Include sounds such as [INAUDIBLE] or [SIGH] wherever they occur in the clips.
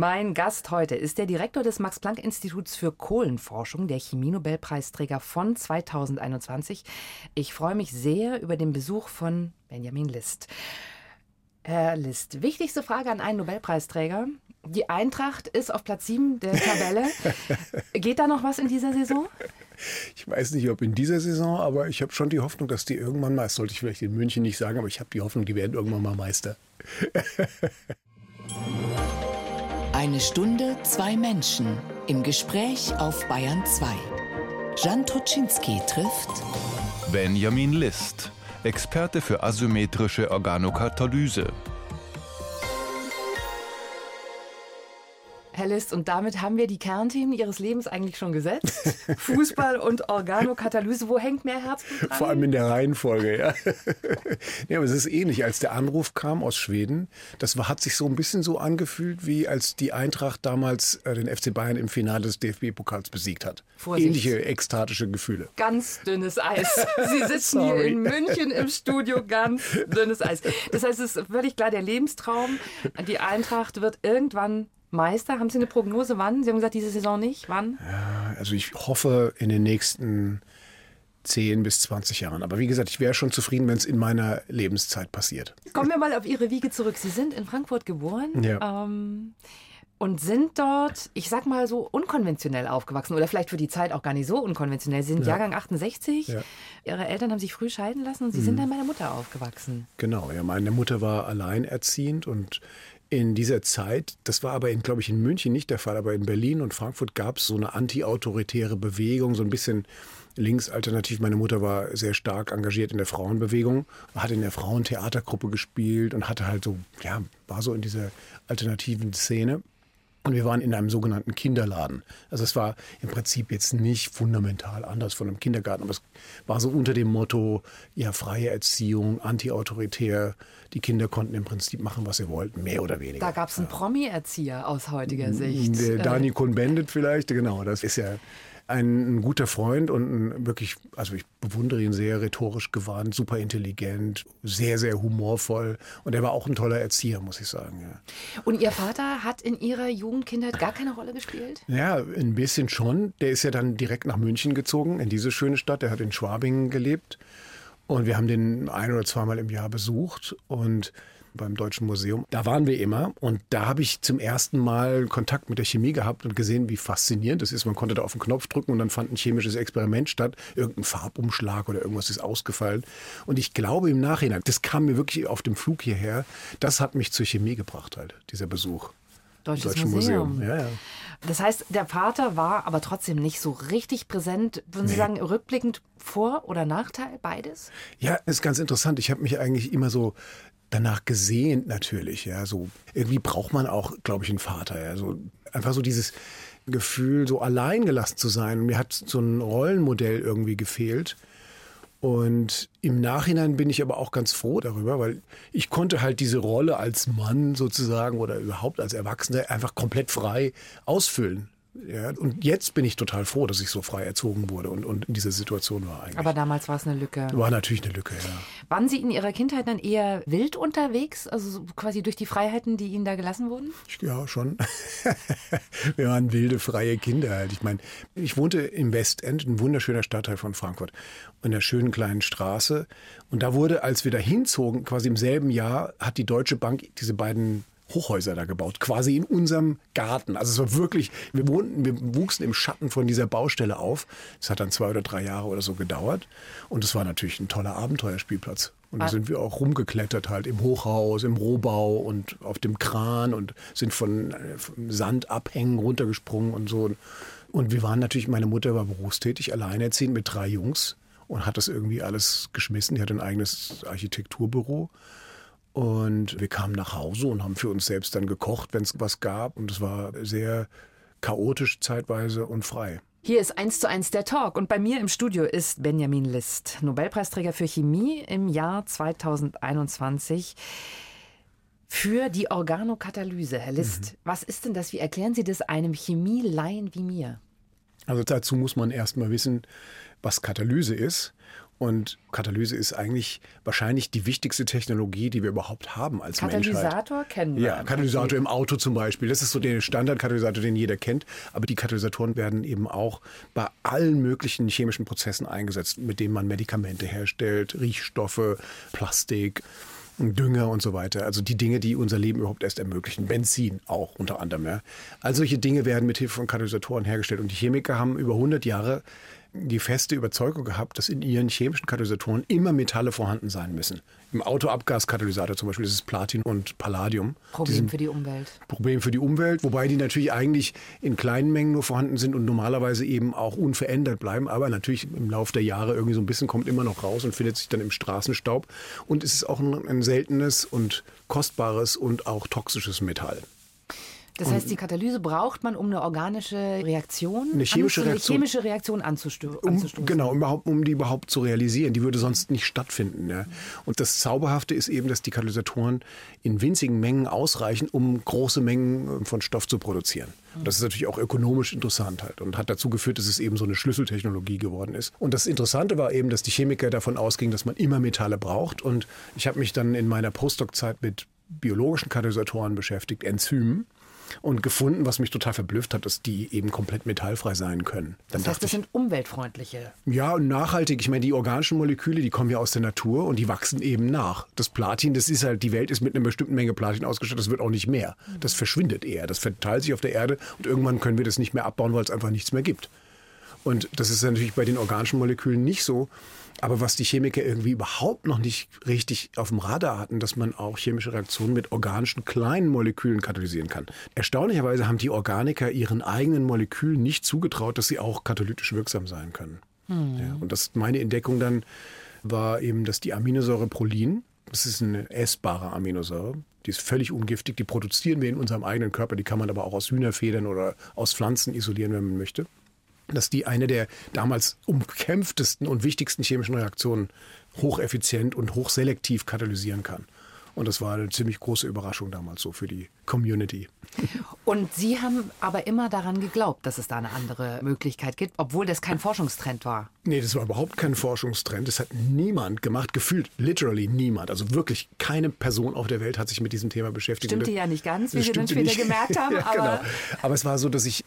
Mein Gast heute ist der Direktor des Max-Planck-Instituts für Kohlenforschung, der Chemie-Nobelpreisträger von 2021. Ich freue mich sehr über den Besuch von Benjamin List. Herr List, wichtigste Frage an einen Nobelpreisträger. Die Eintracht ist auf Platz 7 der Tabelle. [LAUGHS] Geht da noch was in dieser Saison? Ich weiß nicht, ob in dieser Saison, aber ich habe schon die Hoffnung, dass die irgendwann mal, das sollte ich vielleicht in München nicht sagen, aber ich habe die Hoffnung, die werden irgendwann mal Meister. [LAUGHS] Eine Stunde, zwei Menschen im Gespräch auf Bayern 2. Jan Toczynski trifft Benjamin List, Experte für asymmetrische Organokatalyse. List, und damit haben wir die Kernthemen Ihres Lebens eigentlich schon gesetzt. [LAUGHS] Fußball und Organokatalyse. Wo hängt mehr Herzblut dran? Vor allem in der Reihenfolge, ja. [LAUGHS] ja, aber es ist ähnlich. Als der Anruf kam aus Schweden, das war, hat sich so ein bisschen so angefühlt, wie als die Eintracht damals äh, den FC Bayern im Finale des DFB-Pokals besiegt hat. Vorsicht. Ähnliche ekstatische Gefühle. Ganz dünnes Eis. [LAUGHS] Sie sitzen hier in München im Studio, ganz dünnes Eis. Das heißt, es ist völlig klar, der Lebenstraum, die Eintracht wird irgendwann Meister? Haben Sie eine Prognose, wann? Sie haben gesagt, diese Saison nicht. Wann? Ja, also ich hoffe in den nächsten 10 bis 20 Jahren. Aber wie gesagt, ich wäre schon zufrieden, wenn es in meiner Lebenszeit passiert. Kommen wir mal auf Ihre Wiege zurück. Sie sind in Frankfurt geboren. Ja. Ähm, und sind dort, ich sag mal so, unkonventionell aufgewachsen oder vielleicht für die Zeit auch gar nicht so unkonventionell. Sie sind ja. Jahrgang 68. Ja. Ihre Eltern haben sich früh scheiden lassen und Sie mhm. sind dann bei der Mutter aufgewachsen. Genau, ja. Meine Mutter war alleinerziehend und in dieser Zeit, das war aber, glaube ich, in München nicht der Fall, aber in Berlin und Frankfurt gab es so eine anti-autoritäre Bewegung, so ein bisschen linksalternativ. Meine Mutter war sehr stark engagiert in der Frauenbewegung, hat in der Frauentheatergruppe gespielt und hatte halt so, ja, war so in dieser alternativen Szene. Und wir waren in einem sogenannten Kinderladen. Also es war im Prinzip jetzt nicht fundamental anders von einem Kindergarten, aber es war so unter dem Motto, ja, freie Erziehung, antiautoritär. Die Kinder konnten im Prinzip machen, was sie wollten, mehr oder weniger. Da gab es einen. Promi-Erzieher aus heutiger Sicht. Der Dani Cohn-Bendit vielleicht, genau. Das ist ja ein, ein, guter Freund und ein wirklich, also ich bewundere ihn sehr, rhetorisch gewandt, super intelligent, sehr, sehr humorvoll. Und er war auch ein toller Erzieher, muss ich sagen. Ja. Und Ihr Vater hat in Ihrer Jugendkindheit gar keine Rolle gespielt? Ja, ein bisschen schon. Der ist ja dann direkt nach München gezogen, in diese schöne Stadt. Der hat in Schwabingen gelebt. Und wir haben den ein oder zweimal im Jahr besucht. Und beim Deutschen Museum. Da waren wir immer und da habe ich zum ersten Mal Kontakt mit der Chemie gehabt und gesehen, wie faszinierend das ist. Man konnte da auf den Knopf drücken und dann fand ein chemisches Experiment statt. Irgendein Farbumschlag oder irgendwas ist ausgefallen. Und ich glaube im Nachhinein, das kam mir wirklich auf dem Flug hierher, das hat mich zur Chemie gebracht halt, dieser Besuch. Deutsches Deutschen Museum. Museum. Ja, ja. Das heißt, der Vater war aber trotzdem nicht so richtig präsent. Würden nee. Sie sagen, rückblickend Vor- oder Nachteil, beides? Ja, ist ganz interessant. Ich habe mich eigentlich immer so danach gesehnt natürlich. Ja, so irgendwie braucht man auch, glaube ich, einen Vater. Ja, so einfach so dieses Gefühl, so allein gelassen zu sein. Mir hat so ein Rollenmodell irgendwie gefehlt. Und im Nachhinein bin ich aber auch ganz froh darüber, weil ich konnte halt diese Rolle als Mann sozusagen oder überhaupt als Erwachsener einfach komplett frei ausfüllen. Ja, und jetzt bin ich total froh, dass ich so frei erzogen wurde und, und in dieser Situation war eigentlich. Aber damals war es eine Lücke. War natürlich eine Lücke, ja. Waren Sie in Ihrer Kindheit dann eher wild unterwegs, also quasi durch die Freiheiten, die Ihnen da gelassen wurden? Ja, schon. [LAUGHS] Wir waren wilde, freie Kinder halt. Ich meine, ich wohnte im Westend, ein wunderschöner Stadtteil von Frankfurt, in der schönen kleinen Straße. Und da wurde, als wir da hinzogen, quasi im selben Jahr, hat die Deutsche Bank diese beiden Hochhäuser da gebaut, quasi in unserem Garten. Also es war wirklich, wir wohnten, wir wuchsen im Schatten von dieser Baustelle auf. Es hat dann zwei oder drei Jahre oder so gedauert. Und es war natürlich ein toller Abenteuerspielplatz. Und da ah. sind wir auch rumgeklettert halt im Hochhaus, im Rohbau und auf dem Kran und sind von, von Sandabhängen runtergesprungen und so. Und wir waren natürlich, meine Mutter war berufstätig, alleinerziehend mit drei Jungs und hat das irgendwie alles geschmissen. Die hat ein eigenes Architekturbüro. Und wir kamen nach Hause und haben für uns selbst dann gekocht, wenn es was gab. Und es war sehr chaotisch zeitweise und frei. Hier ist eins zu eins der Talk und bei mir im Studio ist Benjamin List, Nobelpreisträger für Chemie im Jahr 2021 für die Organokatalyse. Herr List, mhm. was ist denn das? Wie erklären Sie das einem Chemielaien wie mir? Also dazu muss man erstmal wissen, was Katalyse ist. Und Katalyse ist eigentlich wahrscheinlich die wichtigste Technologie, die wir überhaupt haben als Katalysator Menschheit. kennen wir. Ja, Katalysator im Auto zum Beispiel. Das ist so der Standardkatalysator, den jeder kennt. Aber die Katalysatoren werden eben auch bei allen möglichen chemischen Prozessen eingesetzt, mit denen man Medikamente herstellt, Riechstoffe, Plastik. Dünger und so weiter. Also die Dinge, die unser Leben überhaupt erst ermöglichen. Benzin auch unter anderem. Ja. All solche Dinge werden mit Hilfe von Katalysatoren hergestellt. Und die Chemiker haben über 100 Jahre die feste Überzeugung gehabt, dass in ihren chemischen Katalysatoren immer Metalle vorhanden sein müssen. Im Autoabgaskatalysator zum Beispiel ist es Platin und Palladium. Problem für die Umwelt. Problem für die Umwelt, wobei die natürlich eigentlich in kleinen Mengen nur vorhanden sind und normalerweise eben auch unverändert bleiben. Aber natürlich im Laufe der Jahre irgendwie so ein bisschen kommt immer noch raus und findet sich dann im Straßenstaub. Und es ist auch ein, ein seltenes und kostbares und auch toxisches Metall. Das heißt, die Katalyse braucht man, um eine organische Reaktion, eine chemische, eine Reaktion, chemische Reaktion um, anzustoßen. Genau, um, um die überhaupt zu realisieren. Die würde sonst nicht stattfinden. Ja. Und das Zauberhafte ist eben, dass die Katalysatoren in winzigen Mengen ausreichen, um große Mengen von Stoff zu produzieren. Und das ist natürlich auch ökonomisch interessant halt und hat dazu geführt, dass es eben so eine Schlüsseltechnologie geworden ist. Und das Interessante war eben, dass die Chemiker davon ausgingen, dass man immer Metalle braucht. Und ich habe mich dann in meiner Postdoc-Zeit mit biologischen Katalysatoren beschäftigt, Enzymen und gefunden, was mich total verblüfft hat, dass die eben komplett metallfrei sein können. Dann das heißt, das ich, sind umweltfreundliche. ja, und nachhaltig. Ich meine, die organischen Moleküle, die kommen ja aus der Natur und die wachsen eben nach. Das Platin, das ist halt, die Welt ist mit einer bestimmten Menge Platin ausgestattet, das wird auch nicht mehr. Das verschwindet eher, das verteilt sich auf der Erde und irgendwann können wir das nicht mehr abbauen, weil es einfach nichts mehr gibt. Und das ist natürlich bei den organischen Molekülen nicht so. Aber was die Chemiker irgendwie überhaupt noch nicht richtig auf dem Radar hatten, dass man auch chemische Reaktionen mit organischen kleinen Molekülen katalysieren kann. Erstaunlicherweise haben die Organiker ihren eigenen Molekülen nicht zugetraut, dass sie auch katalytisch wirksam sein können. Ja, und das meine Entdeckung dann war eben, dass die Aminosäure Prolin, das ist eine essbare Aminosäure, die ist völlig ungiftig, die produzieren wir in unserem eigenen Körper, die kann man aber auch aus Hühnerfedern oder aus Pflanzen isolieren, wenn man möchte dass die eine der damals umkämpftesten und wichtigsten chemischen Reaktionen hocheffizient und hochselektiv katalysieren kann. Und das war eine ziemlich große Überraschung damals so für die Community. Und Sie haben aber immer daran geglaubt, dass es da eine andere Möglichkeit gibt, obwohl das kein Forschungstrend war. Nee, das war überhaupt kein Forschungstrend. Das hat niemand gemacht, gefühlt literally niemand. Also wirklich keine Person auf der Welt hat sich mit diesem Thema beschäftigt. Stimmte ja nicht ganz, wie wir dann später nicht. gemerkt haben. [LAUGHS] ja, aber genau. aber es war so, dass ich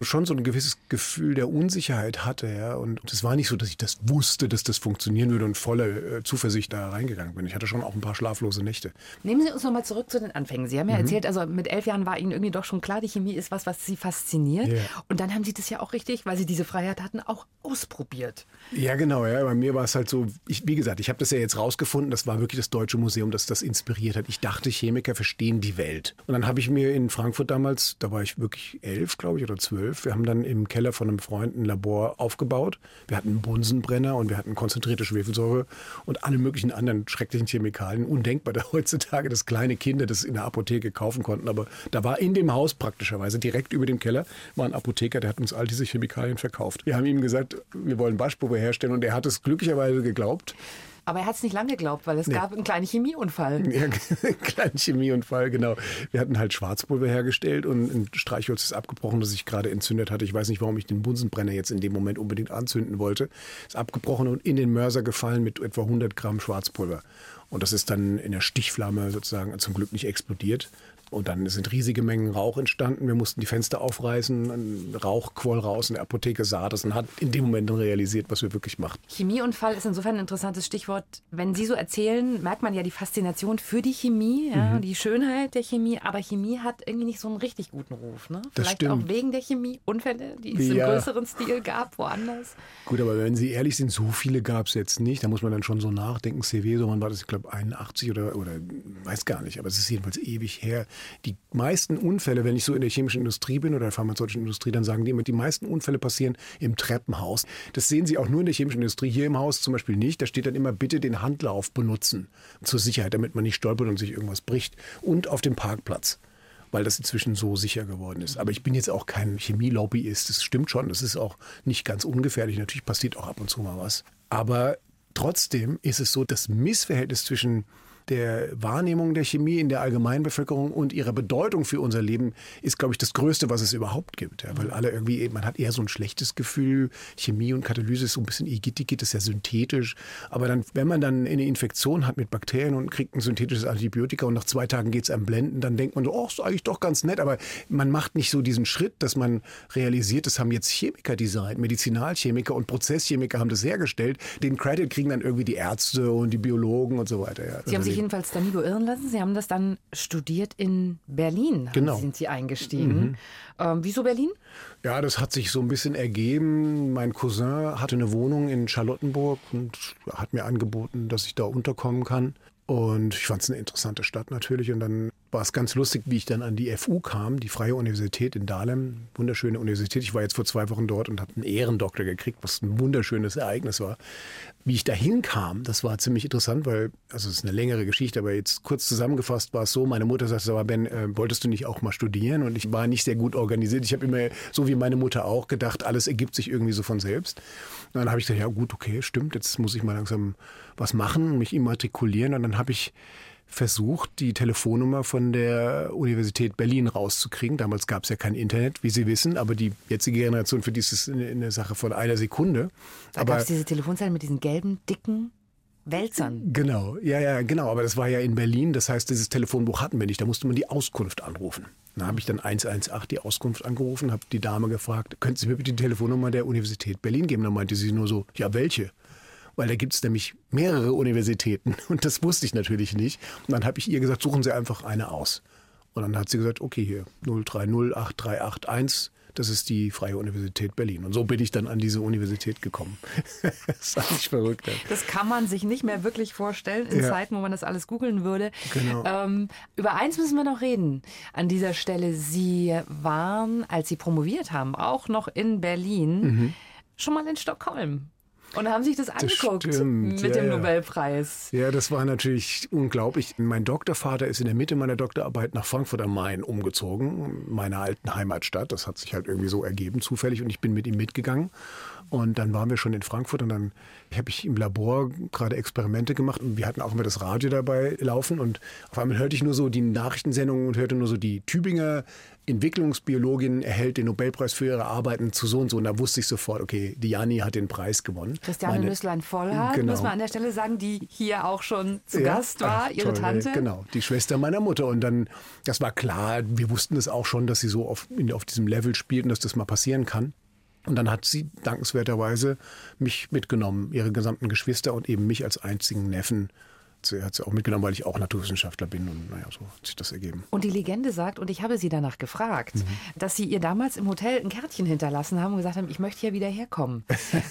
schon so ein gewisses Gefühl der Unsicherheit hatte. Ja? Und es war nicht so, dass ich das wusste, dass das funktionieren würde und voller äh, Zuversicht da reingegangen bin. Ich hatte schon auch ein paar schlaflose Nächte. Nehmen Sie uns noch mal zurück zu den Anfängen. Sie haben Mhm. ja erzählt, also mit elf Jahren war Ihnen irgendwie doch schon klar, die Chemie ist was, was Sie fasziniert. Ja. Und dann haben Sie das ja auch richtig, weil Sie diese Freiheit hatten, auch ausprobiert. Ja, genau. Ja. Bei mir war es halt so, ich, wie gesagt, ich habe das ja jetzt rausgefunden, das war wirklich das Deutsche Museum, das das inspiriert hat. Ich dachte, Chemiker verstehen die Welt. Und dann habe ich mir in Frankfurt damals, da war ich wirklich elf, glaube ich, oder zwölf, wir haben dann im Keller von einem Freund ein Labor aufgebaut. Wir hatten einen Bunsenbrenner und wir hatten konzentrierte Schwefelsäure und alle möglichen anderen schrecklichen Chemikalien. Undenkbar, da heutzutage, dass kleine Kinder das in der Apotheke kaufen konnten. Aber da war in dem Haus praktischerweise, direkt über dem Keller, war ein Apotheker, der hat uns all diese Chemikalien verkauft. Wir haben ihm gesagt, wir wollen Waschpulver herstellen und er hat es glücklicherweise geglaubt. Aber er hat es nicht lange geglaubt, weil es gab einen kleinen Chemieunfall. [LAUGHS] Ja, kleinen Chemieunfall, genau. Wir hatten halt Schwarzpulver hergestellt und ein Streichholz ist abgebrochen, das sich gerade entzündet hatte. Ich weiß nicht, warum ich den Bunsenbrenner jetzt in dem Moment unbedingt anzünden wollte. Ist abgebrochen und in den Mörser gefallen mit etwa 100 Gramm Schwarzpulver. Und das ist dann in der Stichflamme sozusagen zum Glück nicht explodiert. Und dann sind riesige Mengen Rauch entstanden. Wir mussten die Fenster aufreißen, Rauch quoll raus und der Apotheker sah das und hat in dem Moment dann realisiert, was wir wirklich machen. Chemieunfall ist insofern ein interessantes Stichwort. Wenn Sie so erzählen, merkt man ja die Faszination für die Chemie, Mhm. ja, die Schönheit der Chemie. Aber Chemie hat irgendwie nicht so einen richtig guten Ruf. Ne? Das Vielleicht stimmt. auch wegen der Chemieunfälle, die es im Ja. größeren Stil gab, woanders. Gut, aber wenn Sie ehrlich sind, so viele gab es jetzt nicht. Da muss man dann schon so nachdenken. CW, so wann war das, ich glaube, 81 oder, oder weiß gar nicht, aber es ist jedenfalls ewig her. Die meisten Unfälle, wenn ich so in der chemischen Industrie bin oder der pharmazeutischen Industrie, dann sagen die immer, die meisten Unfälle passieren im Treppenhaus. Das sehen Sie auch nur in der chemischen Industrie. Hier im Haus zum Beispiel nicht. Da steht dann immer, bitte den Handlauf benutzen zur Sicherheit, damit man nicht stolpert und sich irgendwas bricht. Und auf dem Parkplatz weil das inzwischen so sicher geworden ist. Aber ich bin jetzt auch kein Chemielobbyist. Das stimmt schon. Das ist auch nicht ganz ungefährlich. Natürlich passiert auch ab und zu mal was. Aber trotzdem ist es so, das Missverhältnis zwischen der Wahrnehmung der Chemie in der Allgemeinbevölkerung und ihrer Bedeutung für unser Leben ist, glaube ich, das Größte, was es überhaupt gibt. Ja, weil alle irgendwie, man hat eher so ein schlechtes Gefühl. Chemie und Katalyse ist so ein bisschen Igitigit, ist ja synthetisch. Aber dann, wenn man dann eine Infektion hat mit Bakterien und kriegt ein synthetisches Antibiotika und nach zwei Tagen geht es einem blenden, dann denkt man so, oh, ist eigentlich doch ganz nett. Aber man macht nicht so diesen Schritt, dass man realisiert, das haben jetzt Chemiker designt, Medizinalchemiker und Prozesschemiker haben das hergestellt. Den Credit kriegen dann irgendwie die Ärzte und die Biologen und so weiter. Ja. Sie haben sich jedenfalls da nie beirren lassen. Sie haben das dann studiert in Berlin. Genau. Sind Sie eingestiegen. Mhm. Ähm, wieso Berlin? Ja, das hat sich so ein bisschen ergeben. Mein Cousin hatte eine Wohnung in Charlottenburg und hat mir angeboten, dass ich da unterkommen kann. Und ich fand es eine interessante Stadt natürlich. Und dann war es ganz lustig, wie ich dann an die FU kam, die Freie Universität in Dahlem. Wunderschöne Universität. Ich war jetzt vor zwei Wochen dort und habe einen Ehrendoktor gekriegt, was ein wunderschönes Ereignis war. Wie ich dahin kam, das war ziemlich interessant, weil, also es ist eine längere Geschichte, aber jetzt kurz zusammengefasst war es so, meine Mutter sagte, aber Ben, äh, wolltest du nicht auch mal studieren? Und ich war nicht sehr gut organisiert. Ich habe immer, so wie meine Mutter auch, gedacht, alles ergibt sich irgendwie so von selbst. Und dann habe ich gesagt, ja gut, okay, stimmt, jetzt muss ich mal langsam was machen, mich immatrikulieren. Und dann habe ich versucht, die Telefonnummer von der Universität Berlin rauszukriegen. Damals gab es ja kein Internet, wie Sie wissen, aber die jetzige Generation, für die ist es eine, eine Sache von einer Sekunde. Da gab es diese Telefonzellen mit diesen gelben, dicken Wälzern. Genau, ja, ja, genau. Aber das war ja in Berlin. Das heißt, dieses Telefonbuch hatten wir nicht. Da musste man die Auskunft anrufen. Da habe ich dann 118 die Auskunft angerufen, habe die Dame gefragt, könnten Sie mir bitte die Telefonnummer der Universität Berlin geben? Dann meinte sie nur so, ja, welche? Weil da gibt es nämlich mehrere Universitäten [LAUGHS] und das wusste ich natürlich nicht. Und dann habe ich ihr gesagt, suchen Sie einfach eine aus. Und dann hat sie gesagt, okay, hier 0308381, das ist die Freie Universität Berlin. Und so bin ich dann an diese Universität gekommen. [LAUGHS] das ist eigentlich verrückt. Das kann man sich nicht mehr wirklich vorstellen in ja. Zeiten, wo man das alles googeln würde. Genau. Ähm, über eins müssen wir noch reden an dieser Stelle. Sie waren, als Sie promoviert haben, auch noch in Berlin, mhm. schon mal in Stockholm. Und haben sich das angeguckt das mit ja, dem Nobelpreis. Ja, das war natürlich unglaublich. Mein Doktorvater ist in der Mitte meiner Doktorarbeit nach Frankfurt am Main umgezogen, meiner alten Heimatstadt. Das hat sich halt irgendwie so ergeben, zufällig. Und ich bin mit ihm mitgegangen. Und dann waren wir schon in Frankfurt und dann habe ich im Labor gerade Experimente gemacht und wir hatten auch immer das Radio dabei laufen und auf einmal hörte ich nur so die Nachrichtensendungen und hörte nur so die Tübinger Entwicklungsbiologin erhält den Nobelpreis für ihre Arbeiten zu so und so. Und da wusste ich sofort, okay, Diani hat den Preis gewonnen. Christiane Nüsslein-Vollhardt, genau. muss man an der Stelle sagen, die hier auch schon zu ja? Gast war, Ach, ihre toll, Tante. Genau, die Schwester meiner Mutter. Und dann, das war klar, wir wussten das auch schon, dass sie so auf, auf diesem Level spielt und dass das mal passieren kann. Und dann hat sie dankenswerterweise mich mitgenommen, ihre gesamten Geschwister und eben mich als einzigen Neffen sie hat sie auch mitgenommen, weil ich auch Naturwissenschaftler bin und naja, so hat sich das ergeben. Und die Legende sagt, und ich habe sie danach gefragt, mhm. dass sie ihr damals im Hotel ein Kärtchen hinterlassen haben und gesagt haben, ich möchte hier wieder herkommen.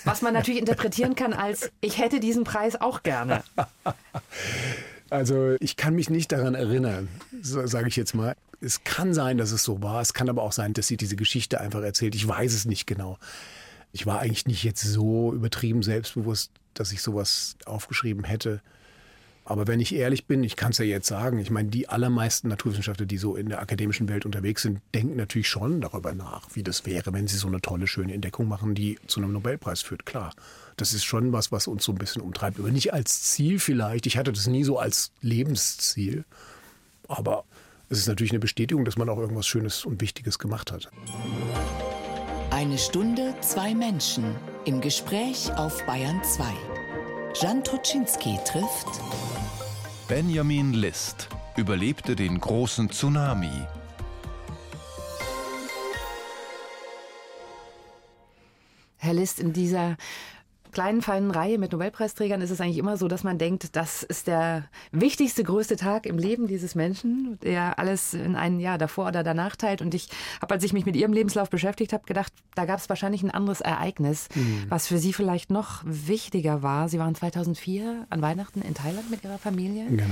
Was man natürlich [LAUGHS] interpretieren kann als, ich hätte diesen Preis auch gerne. [LAUGHS] Also ich kann mich nicht daran erinnern, sage ich jetzt mal. Es kann sein, dass es so war. Es kann aber auch sein, dass sie diese Geschichte einfach erzählt. Ich weiß es nicht genau. Ich war eigentlich nicht jetzt so übertrieben selbstbewusst, dass ich sowas aufgeschrieben hätte. Aber wenn ich ehrlich bin, ich kann es ja jetzt sagen, ich meine, die allermeisten Naturwissenschaftler, die so in der akademischen Welt unterwegs sind, denken natürlich schon darüber nach, wie das wäre, wenn sie so eine tolle, schöne Entdeckung machen, die zu einem Nobelpreis führt. Klar, das ist schon was, was uns so ein bisschen umtreibt. Aber nicht als Ziel vielleicht. Ich hatte das nie so als Lebensziel. Aber es ist natürlich eine Bestätigung, dass man auch irgendwas Schönes und Wichtiges gemacht hat. Eine Stunde, zwei Menschen im Gespräch auf Bayern 2. Jan Toczynski trifft Benjamin List überlebte den großen Tsunami. Herr List, in dieser kleinen, feinen Reihe mit Nobelpreisträgern ist es eigentlich immer so, dass man denkt, das ist der wichtigste, größte Tag im Leben dieses Menschen, der alles in ein Jahr davor oder danach teilt. Und ich habe, als ich mich mit ihrem Lebenslauf beschäftigt habe, gedacht, da gab es wahrscheinlich ein anderes Ereignis, mhm. was für sie vielleicht noch wichtiger war. Sie waren 2004 an Weihnachten in Thailand mit ihrer Familie genau.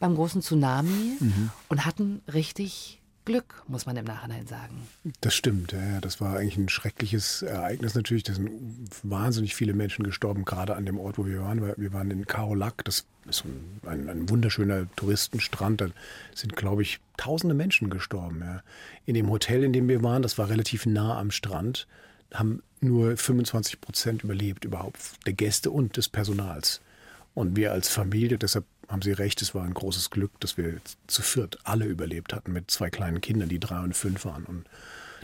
beim großen Tsunami mhm. und hatten richtig Glück, muss man im Nachhinein sagen. Das stimmt, ja, das war eigentlich ein schreckliches Ereignis natürlich. Da sind wahnsinnig viele Menschen gestorben, gerade an dem Ort, wo wir waren. Wir waren in Karolak, das ist ein, ein wunderschöner Touristenstrand. Da sind, glaube ich, tausende Menschen gestorben. Ja. In dem Hotel, in dem wir waren, das war relativ nah am Strand, haben nur 25 Prozent überlebt überhaupt, der Gäste und des Personals. Und wir als Familie, deshalb haben Sie recht, es war ein großes Glück, dass wir zu viert alle überlebt hatten mit zwei kleinen Kindern, die drei und fünf waren. Und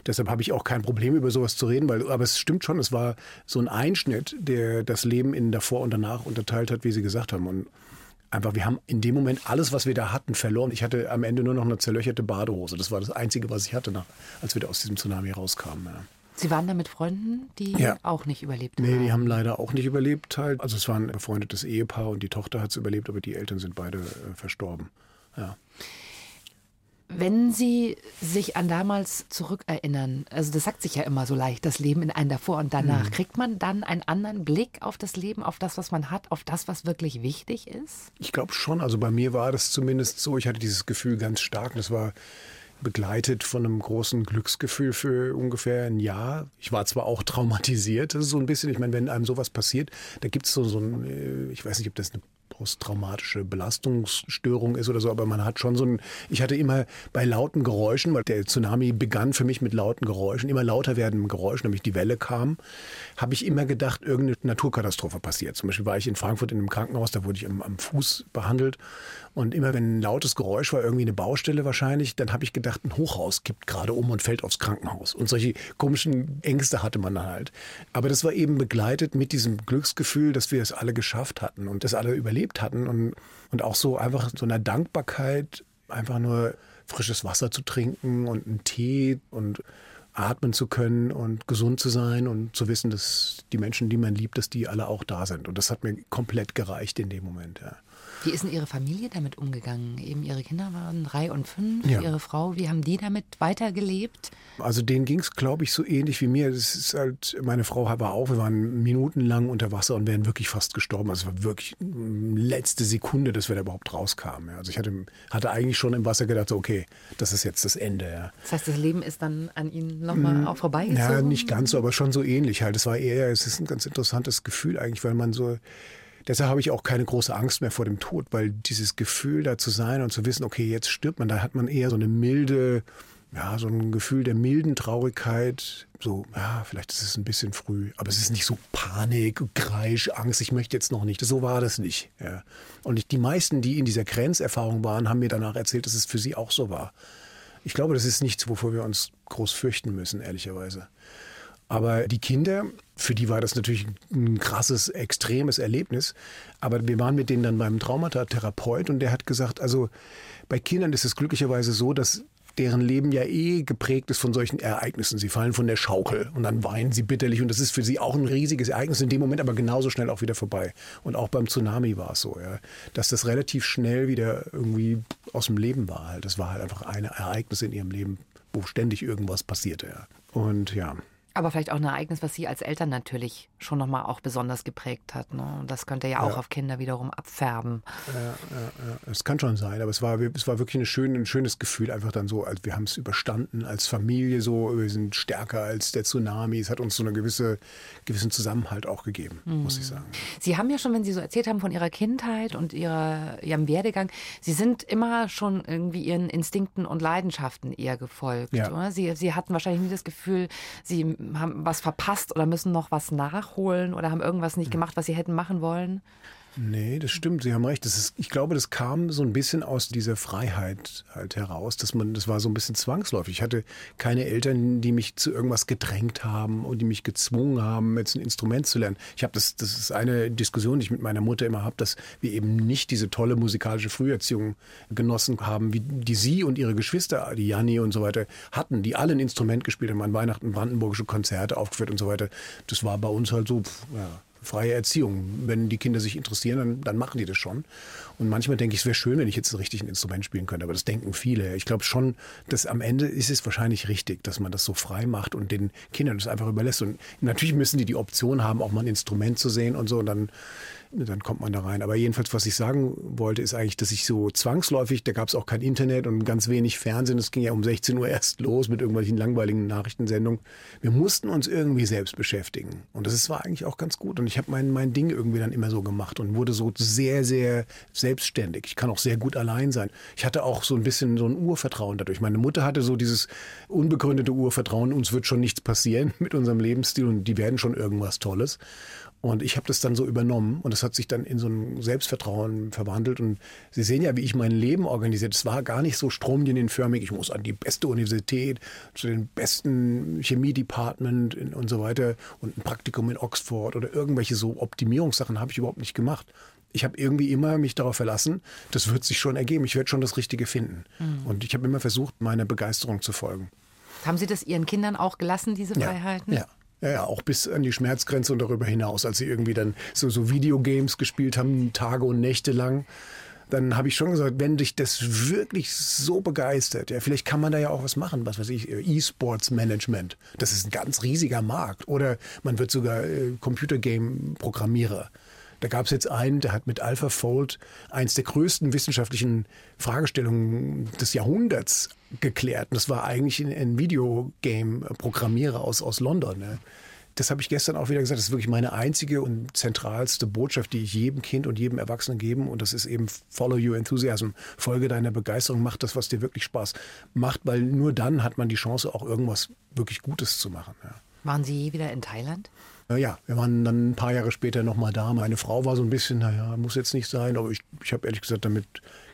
deshalb habe ich auch kein Problem, über sowas zu reden, weil, aber es stimmt schon, es war so ein Einschnitt, der das Leben in davor und danach unterteilt hat, wie Sie gesagt haben. Und einfach, wir haben in dem Moment alles, was wir da hatten, verloren. Ich hatte am Ende nur noch eine zerlöcherte Badehose. Das war das Einzige, was ich hatte, nach, als wir da aus diesem Tsunami rauskamen. Ja. Sie waren da mit Freunden, die Ja. auch nicht überlebt haben. Nee, die haben leider auch nicht überlebt. Halt. Also es war ein befreundetes Ehepaar und die Tochter hat es überlebt, aber die Eltern sind beide äh, verstorben. Ja. Wenn Sie sich an damals zurückerinnern, also das sagt sich ja immer so leicht, das Leben in einem davor und danach, kriegt man dann einen anderen Blick auf das Leben, auf das, was man hat, auf das, was wirklich wichtig ist? Ich glaube schon. Also bei mir war das zumindest so. Ich hatte dieses Gefühl ganz stark. Das war begleitet von einem großen Glücksgefühl für ungefähr ein Jahr. Ich war zwar auch traumatisiert, das ist so ein bisschen, ich meine, wenn einem sowas passiert, da gibt es so, so ein, äh, ich weiß nicht, ob das eine posttraumatische Belastungsstörung ist oder so, aber man hat schon so ein, ich hatte immer bei lauten Geräuschen, weil der Tsunami begann für mich mit lauten Geräuschen, immer lauter werdenden Geräuschen, nämlich die Welle kam, habe ich immer gedacht, irgendeine Naturkatastrophe passiert. Zum Beispiel war ich in Frankfurt in einem Krankenhaus, da wurde ich am, am Fuß behandelt und immer wenn ein lautes Geräusch war, irgendwie eine Baustelle wahrscheinlich, dann habe ich gedacht, ein Hochhaus kippt gerade um und fällt aufs Krankenhaus. Und solche komischen Ängste hatte man dann halt. Aber das war eben begleitet mit diesem Glücksgefühl, dass wir es alle geschafft hatten und das alle überlebt hatten und, und auch so einfach so einer Dankbarkeit, einfach nur frisches Wasser zu trinken und einen Tee und atmen zu können und gesund zu sein und zu wissen, dass die Menschen, die man liebt, dass die alle auch da sind. Und das hat mir komplett gereicht in dem Moment. Ja. Wie ist denn Ihre Familie damit umgegangen? Eben Ihre Kinder waren drei und fünf, Ja. Ihre Frau, wie haben die damit weitergelebt? Also denen ging es, glaube ich, so ähnlich wie mir. Das ist halt, meine Frau war auch, wir waren minutenlang unter Wasser und wären wirklich fast gestorben. Also es war wirklich mm, letzte Sekunde, dass wir da überhaupt rauskamen. Also ich hatte, hatte eigentlich schon im Wasser gedacht, so, okay, das ist jetzt das Ende. Ja. Das heißt, das Leben ist dann an Ihnen nochmal auch vorbeigezogen? Ja, nicht ganz so, aber schon so ähnlich halt. Es war eher, es ist ein ganz interessantes Gefühl eigentlich, weil man so, deshalb habe ich auch keine große Angst mehr vor dem Tod, weil dieses Gefühl da zu sein und zu wissen, okay, jetzt stirbt man, da hat man eher so eine milde, ja, so ein Gefühl der milden Traurigkeit. So, ja, vielleicht ist es ein bisschen früh, aber es ist nicht so Panik, Kreisch, Angst, ich möchte jetzt noch nicht. So war das nicht. Ja. Und die meisten, die in dieser Grenzerfahrung waren, haben mir danach erzählt, dass es für sie auch so war. Ich glaube, das ist nichts, wovor wir uns groß fürchten müssen, ehrlicherweise. Aber die Kinder, für die war das natürlich ein krasses, extremes Erlebnis. Aber wir waren mit denen dann beim Traumata-Therapeut und der hat gesagt, also bei Kindern ist es glücklicherweise so, dass deren Leben ja eh geprägt ist von solchen Ereignissen. Sie fallen von der Schaukel und dann weinen sie bitterlich und das ist für sie auch ein riesiges Ereignis, in dem Moment aber genauso schnell auch wieder vorbei. Und auch beim Tsunami war es so, ja, dass das relativ schnell wieder irgendwie aus dem Leben war. Halt. Das war halt einfach ein Ereignis in ihrem Leben, wo ständig irgendwas passierte. Ja. Und ja, Aber vielleicht auch ein Ereignis, was Sie als Eltern natürlich schon nochmal auch besonders geprägt hat. Ne? Und das könnte ja auch Ja. auf Kinder wiederum abfärben. Es kann schon sein, aber es war, es war wirklich schöne, ein schönes Gefühl, einfach dann so, als wir haben es überstanden als Familie so, wir sind stärker als der Tsunami. Es hat uns so einen gewisse, gewissen Zusammenhalt auch gegeben, muss ich sagen. Sie haben ja schon, wenn Sie so erzählt haben von Ihrer Kindheit und ihrer, Ihrem Werdegang, Sie sind immer schon irgendwie Ihren Instinkten und Leidenschaften eher gefolgt. Ja. Oder? Sie, Sie hatten wahrscheinlich nie das Gefühl, Sie haben was verpasst oder müssen noch was nachholen oder haben irgendwas nicht gemacht, was Sie hätten machen wollen. Nee, das stimmt, Sie haben recht. Das ist, ich glaube, das kam so ein bisschen aus dieser Freiheit halt heraus, dass man, das war so ein bisschen zwangsläufig. Ich hatte keine Eltern, die mich zu irgendwas gedrängt haben und die mich gezwungen haben, jetzt ein Instrument zu lernen. Ich habe das, das ist eine Diskussion, die ich mit meiner Mutter immer habe, dass wir eben nicht diese tolle musikalische Früherziehung genossen haben, wie die sie und ihre Geschwister, die Janni und so weiter, hatten, die alle ein Instrument gespielt haben, an Weihnachten brandenburgische Konzerte aufgeführt und so weiter. Das war bei uns halt so, pff, ja, freie Erziehung. Wenn die Kinder sich interessieren, dann, dann machen die das schon. Und manchmal denke ich, es wäre schön, wenn ich jetzt richtig ein Instrument spielen könnte. Aber das denken viele. Ich glaube schon, dass am Ende ist es wahrscheinlich richtig, dass man das so frei macht und den Kindern das einfach überlässt. Und natürlich müssen die die Option haben, auch mal ein Instrument zu sehen und so. Und dann, dann kommt man da rein. Aber jedenfalls, was ich sagen wollte, ist eigentlich, dass ich so zwangsläufig, da gab es auch kein Internet und ganz wenig Fernsehen. Es ging ja um 16 Uhr erst los mit irgendwelchen langweiligen Nachrichtensendungen. Wir mussten uns irgendwie selbst beschäftigen. Und das war eigentlich auch ganz gut. Und ich habe mein, mein Ding irgendwie dann immer so gemacht und wurde so sehr, sehr selbstständig. Ich kann auch sehr gut allein sein. Ich hatte auch so ein bisschen so ein Urvertrauen dadurch. Meine Mutter hatte so dieses unbegründete Urvertrauen, uns wird schon nichts passieren [LAUGHS] mit unserem Lebensstil und die werden schon irgendwas Tolles. Und ich habe das dann so übernommen und das hat sich dann in so ein Selbstvertrauen verwandelt. Und Sie sehen ja, wie ich mein Leben organisiert. Es war gar nicht so stromlinienförmig. Ich muss an die beste Universität, zu den besten Chemie-Department und so weiter und ein Praktikum in Oxford oder irgendwelche so Optimierungssachen habe ich überhaupt nicht gemacht. Ich habe irgendwie immer mich darauf verlassen, das wird sich schon ergeben. Ich werde schon das Richtige finden. Mhm. Und ich habe immer versucht, meiner Begeisterung zu folgen. Haben Sie das Ihren Kindern auch gelassen, diese Freiheiten? Ja. Ja, ja, auch bis an die Schmerzgrenze und darüber hinaus, als sie irgendwie dann so, so Videogames gespielt haben, Tage und Nächte lang dann habe ich schon gesagt, wenn dich das wirklich so begeistert, ja, vielleicht kann man da ja auch was machen, was weiß ich, E-Sports Management. Das ist ein ganz riesiger Markt. Oder man wird sogar äh, Computergame-Programmierer. Da gab es jetzt einen, der hat mit AlphaFold eins der größten wissenschaftlichen Fragestellungen des Jahrhunderts geklärt. Und das war eigentlich ein, ein Videogame-Programmierer aus, aus London. Ne? Das habe ich gestern auch wieder gesagt. Das ist wirklich meine einzige und zentralste Botschaft, die ich jedem Kind und jedem Erwachsenen gebe. Und das ist eben Follow your enthusiasm. Folge deiner Begeisterung. Mach das, was dir wirklich Spaß macht, weil nur dann hat man die Chance, auch irgendwas wirklich Gutes zu machen. Ja. Waren Sie je wieder in Thailand? Ja, wir waren dann ein paar Jahre später nochmal da. Meine Frau war so ein bisschen, naja, muss jetzt nicht sein, aber ich, ich habe ehrlich gesagt damit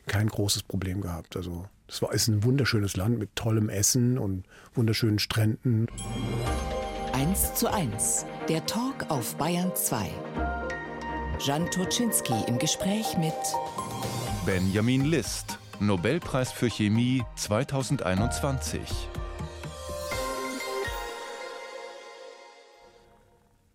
kein großes Problem gehabt. Also es war ist ein wunderschönes Land mit tollem Essen und wunderschönen Stränden. 1 zu 1, der Talk auf Bayern 2. Jan Turczynski im Gespräch mit Benjamin List, Nobelpreis für Chemie 2021.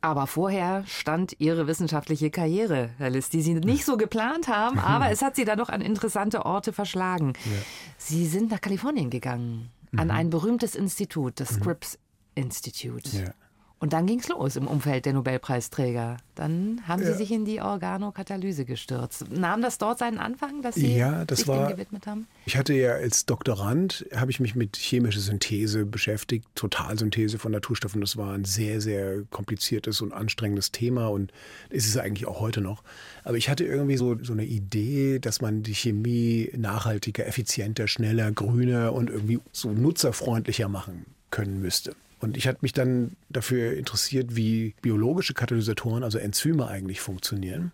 Aber vorher stand Ihre wissenschaftliche Karriere, Herr List, die Sie nicht so geplant haben, [LAUGHS] aber es hat Sie da doch an interessante Orte verschlagen. Ja. Sie sind nach Kalifornien gegangen, mhm. an ein berühmtes Institut, das mhm. Scripps Institute. Ja. Und dann ging es los im Umfeld der Nobelpreisträger. Dann haben Sie ja. sich in die Organokatalyse gestürzt. Nahm das dort seinen Anfang, dass Sie ja, das sich war, dem gewidmet haben? Ich hatte ja als Doktorand, habe ich mich mit chemischer Synthese beschäftigt, Totalsynthese von Naturstoffen. Das war ein sehr, sehr kompliziertes und anstrengendes Thema und ist es eigentlich auch heute noch. Aber ich hatte irgendwie so, so eine Idee, dass man die Chemie nachhaltiger, effizienter, schneller, grüner und irgendwie so nutzerfreundlicher machen können müsste. Und ich hatte mich dann dafür interessiert, wie biologische Katalysatoren, also Enzyme eigentlich funktionieren.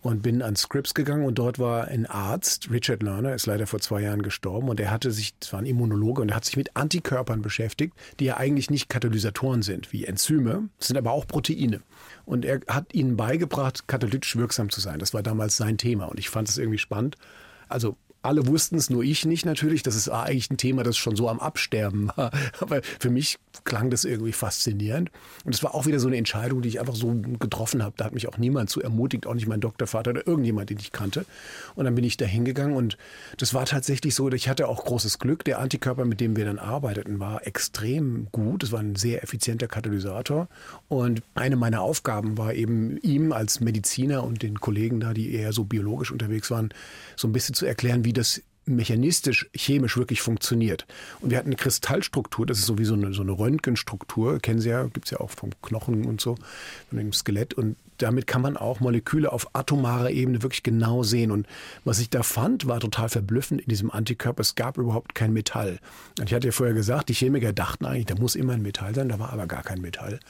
Und bin an Scripps gegangen und dort war ein Arzt, Richard Lerner, ist leider vor zwei Jahren gestorben und er hatte sich, das war ein Immunologe und er hat sich mit Antikörpern beschäftigt, die ja eigentlich nicht Katalysatoren sind, wie Enzyme, sind aber auch Proteine. Und er hat ihnen beigebracht, katalytisch wirksam zu sein. Das war damals sein Thema und ich fand es irgendwie spannend. Also alle wussten es, nur ich nicht natürlich. Das ist eigentlich ein Thema, das schon so am Absterben war. [LAUGHS] Aber für mich klang das irgendwie faszinierend. Und es war auch wieder so eine Entscheidung, die ich einfach so getroffen habe. Da hat mich auch niemand zu ermutigt, auch nicht mein Doktorvater oder irgendjemand, den ich kannte. Und dann bin ich da hingegangen und das war tatsächlich so, ich hatte auch großes Glück. Der Antikörper, mit dem wir dann arbeiteten, war extrem gut. Es war ein sehr effizienter Katalysator. Und eine meiner Aufgaben war eben ihm als Mediziner und den Kollegen da, die eher so biologisch unterwegs waren, so ein bisschen zu erklären, wie das mechanistisch, chemisch wirklich funktioniert. Und wir hatten eine Kristallstruktur, das ist so wie so eine, so eine Röntgenstruktur, kennen Sie ja, gibt es ja auch vom Knochen und so, von dem Skelett. Und damit kann man auch Moleküle auf atomarer Ebene wirklich genau sehen. Und was ich da fand, war total verblüffend in diesem Antikörper. Es gab überhaupt kein Metall. Und ich hatte ja vorher gesagt, die Chemiker dachten eigentlich, da muss immer ein Metall sein, da war aber gar kein Metall.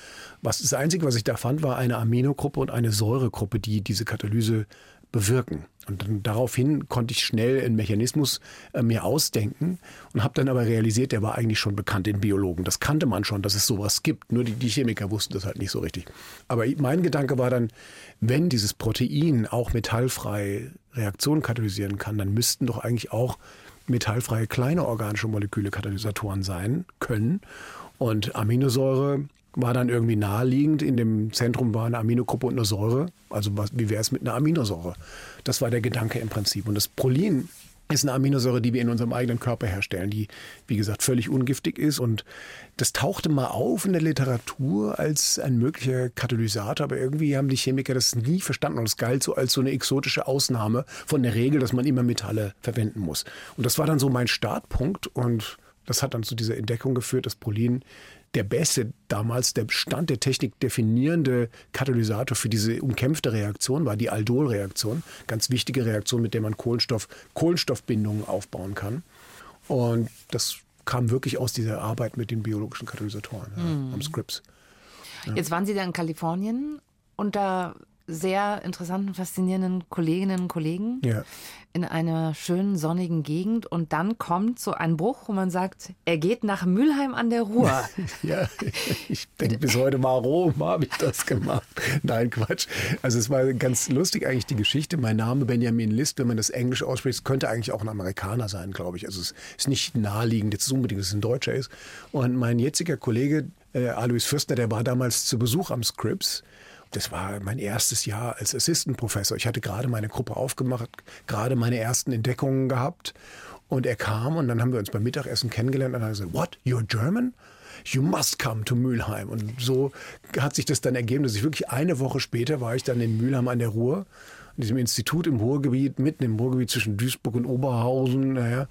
Was, das Einzige, was ich da fand, war eine Aminogruppe und eine Säuregruppe, die diese Katalyse bewirken. Und daraufhin konnte ich schnell einen Mechanismus äh, mir ausdenken und habe dann aber realisiert, der war eigentlich schon bekannt in Biologen. Das kannte man schon, dass es sowas gibt. Nur die, die Chemiker wussten das halt nicht so richtig. Aber mein Gedanke war dann, wenn dieses Protein auch metallfrei Reaktionen katalysieren kann, dann müssten doch eigentlich auch metallfreie kleine organische Moleküle Katalysatoren sein können. Und Aminosäure war dann irgendwie naheliegend. In dem Zentrum war eine Aminogruppe und eine Säure. Also was, wie wäre es mit einer Aminosäure? Das war der Gedanke im Prinzip. Und das Prolin ist eine Aminosäure, die wir in unserem eigenen Körper herstellen, die, wie gesagt, völlig ungiftig ist. Und das tauchte mal auf in der Literatur als ein möglicher Katalysator, aber irgendwie haben die Chemiker das nie verstanden. Und es galt so als so eine exotische Ausnahme von der Regel, dass man immer Metalle verwenden muss. Und das war dann so mein Startpunkt und das hat dann zu dieser Entdeckung geführt, dass Prolin der beste damals, der Stand der Technik definierende Katalysator für diese umkämpfte Reaktion war die Aldol-Reaktion. Ganz wichtige Reaktion, mit der man Kohlenstoff, Kohlenstoffbindungen aufbauen kann. Und das kam wirklich aus dieser Arbeit mit den biologischen Katalysatoren ja, mhm. am Scripps. Ja. Jetzt waren Sie da in Kalifornien und da sehr interessanten, faszinierenden Kolleginnen und Kollegen Ja. in einer schönen, sonnigen Gegend. Und dann kommt so ein Bruch, wo man sagt, er geht nach Mülheim an der Ruhr. [LAUGHS] Ja, ich denke bis heute, warum habe ich das gemacht? Nein, Quatsch. Also es war ganz lustig eigentlich die Geschichte. Mein Name Benjamin List, wenn man das Englisch ausspricht, könnte eigentlich auch ein Amerikaner sein, glaube ich. Also es ist nicht naheliegend, jetzt unbedingt, dass es ein Deutscher ist. Und mein jetziger Kollege, äh, Alois Fürstner, der war damals zu Besuch am Scripps. Das war mein erstes Jahr als Assistant Professor. Ich hatte gerade meine Gruppe aufgemacht, gerade meine ersten Entdeckungen gehabt. Und er kam und dann haben wir uns beim Mittagessen kennengelernt und er hat gesagt, what, you're German? You must come to Mülheim. Und so hat sich das dann ergeben, dass ich wirklich eine Woche später war ich dann in Mülheim an der Ruhr, in diesem Institut im Ruhrgebiet, mitten im Ruhrgebiet zwischen Duisburg und Oberhausen. Naja.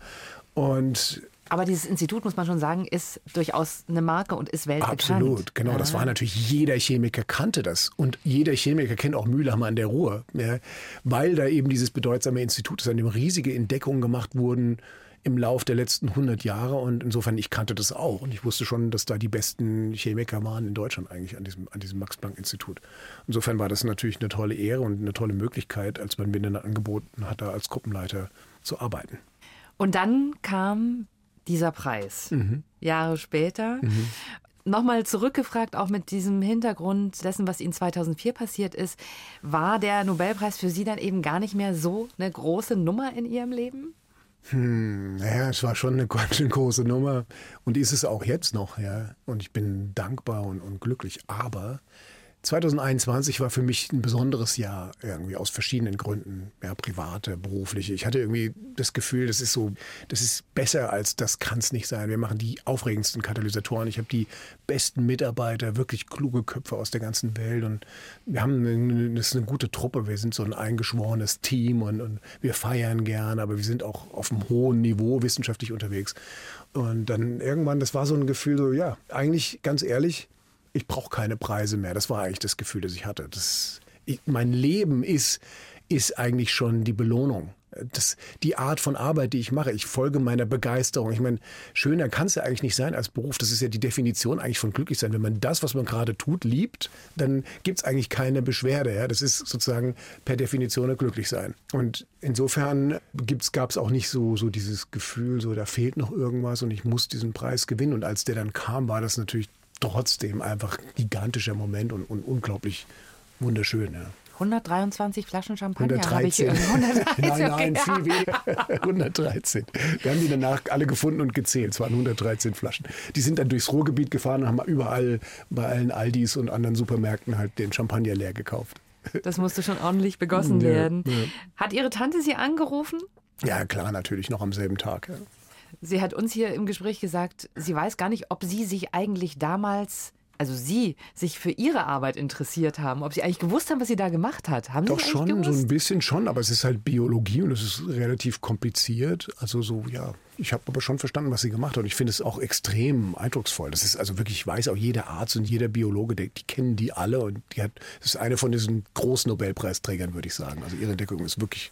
Und Aber dieses Institut, muss man schon sagen, ist durchaus eine Marke und ist weltbekannt. Absolut, genau. Das Ah. war natürlich, jeder Chemiker kannte das. Und jeder Chemiker kennt auch Mülheim an der Ruhr. Ja, weil da eben dieses bedeutsame Institut ist, an dem riesige Entdeckungen gemacht wurden im Lauf der letzten 100 Jahre. Und insofern, ich kannte das auch. Und ich wusste schon, dass da die besten Chemiker waren in Deutschland eigentlich an diesem, an diesem Max-Planck-Institut. Insofern war das natürlich eine tolle Ehre und eine tolle Möglichkeit, als man mir dann angeboten hat, da als Gruppenleiter zu arbeiten. Und dann kam dieser Preis. Mhm. Jahre später. Nochmal zurückgefragt, auch mit diesem Hintergrund dessen, was Ihnen 2004 passiert ist, war der Nobelpreis für Sie dann eben gar nicht mehr so eine große Nummer in Ihrem Leben? Naja, es war schon eine [LAUGHS] ganz schön große Nummer und ist es auch jetzt noch, ja. Und ich bin dankbar und, und glücklich. Aber 2021 war für mich ein besonderes Jahr irgendwie aus verschiedenen Gründen, ja, private, berufliche. Ich hatte irgendwie das Gefühl, das ist so, das ist besser als das kann es nicht sein. Wir machen die aufregendsten Katalysatoren. Ich habe die besten Mitarbeiter, wirklich kluge Köpfe aus der ganzen Welt und wir haben eine, das ist eine gute Truppe. Wir sind so ein eingeschworenes Team und, und wir feiern gern, aber wir sind auch auf einem hohen Niveau wissenschaftlich unterwegs. Und dann irgendwann, das war so ein Gefühl, so ja, eigentlich ganz ehrlich, ich brauche keine Preise mehr. Das war eigentlich das Gefühl, das ich hatte. Das, ich, mein Leben ist, ist eigentlich schon die Belohnung. Das, die Art von Arbeit, die ich mache, ich folge meiner Begeisterung. Ich meine, schöner kann es ja eigentlich nicht sein als Beruf. Das ist ja die Definition eigentlich von glücklich sein. Wenn man das, was man gerade tut, liebt, dann gibt es eigentlich keine Beschwerde. Ja? Das ist sozusagen per Definition glücklich sein. Und insofern gab es auch nicht so, so dieses Gefühl, so da fehlt noch irgendwas und ich muss diesen Preis gewinnen. Und als der dann kam, war das natürlich trotzdem einfach gigantischer Moment und, und unglaublich wunderschön. Ja. 123 Flaschen Champagner habe ich 113. irgendwo. [LAUGHS] nein, nein, okay. viel weniger. [LAUGHS] 113. Wir haben die danach alle gefunden und gezählt. Es waren 113 Flaschen. Die sind dann durchs Ruhrgebiet gefahren und haben überall bei allen Aldis und anderen Supermärkten halt den Champagner leer gekauft. Das musste schon ordentlich [LAUGHS] begossen Ja, werden. ja. Hat Ihre Tante Sie angerufen? Ja, klar, natürlich, noch am selben Tag. Ja. Sie hat uns hier im Gespräch gesagt, sie weiß gar nicht, ob Sie sich eigentlich damals, also Sie, sich für Ihre Arbeit interessiert haben, ob Sie eigentlich gewusst haben, was sie da gemacht hat. Haben Doch Sie schon, so gewusst? ein bisschen schon, aber es ist halt Biologie und es ist relativ kompliziert. Also so, ja, ich habe aber schon verstanden, was sie gemacht hat und ich finde es auch extrem eindrucksvoll. Das ist also wirklich, ich weiß auch jeder Arzt und jeder Biologe, die, die kennen die alle und die hat, das ist eine von diesen großen Nobelpreisträgern, würde ich sagen. Also ihre Entdeckung ist wirklich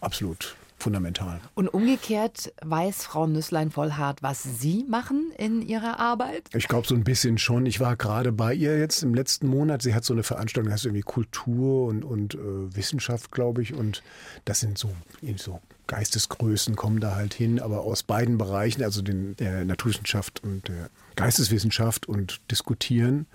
absolut fundamental. Und umgekehrt weiß Frau Nüsslein-Vollhardt, was Sie machen in Ihrer Arbeit? Ich glaube so ein bisschen schon. Ich war gerade bei ihr jetzt im letzten Monat. Sie hat so eine Veranstaltung, die heißt irgendwie Kultur und, und äh, Wissenschaft, glaube ich. Und das sind so, so Geistesgrößen kommen da halt hin, aber aus beiden Bereichen, also den, der Naturwissenschaft und der Geisteswissenschaft und diskutieren.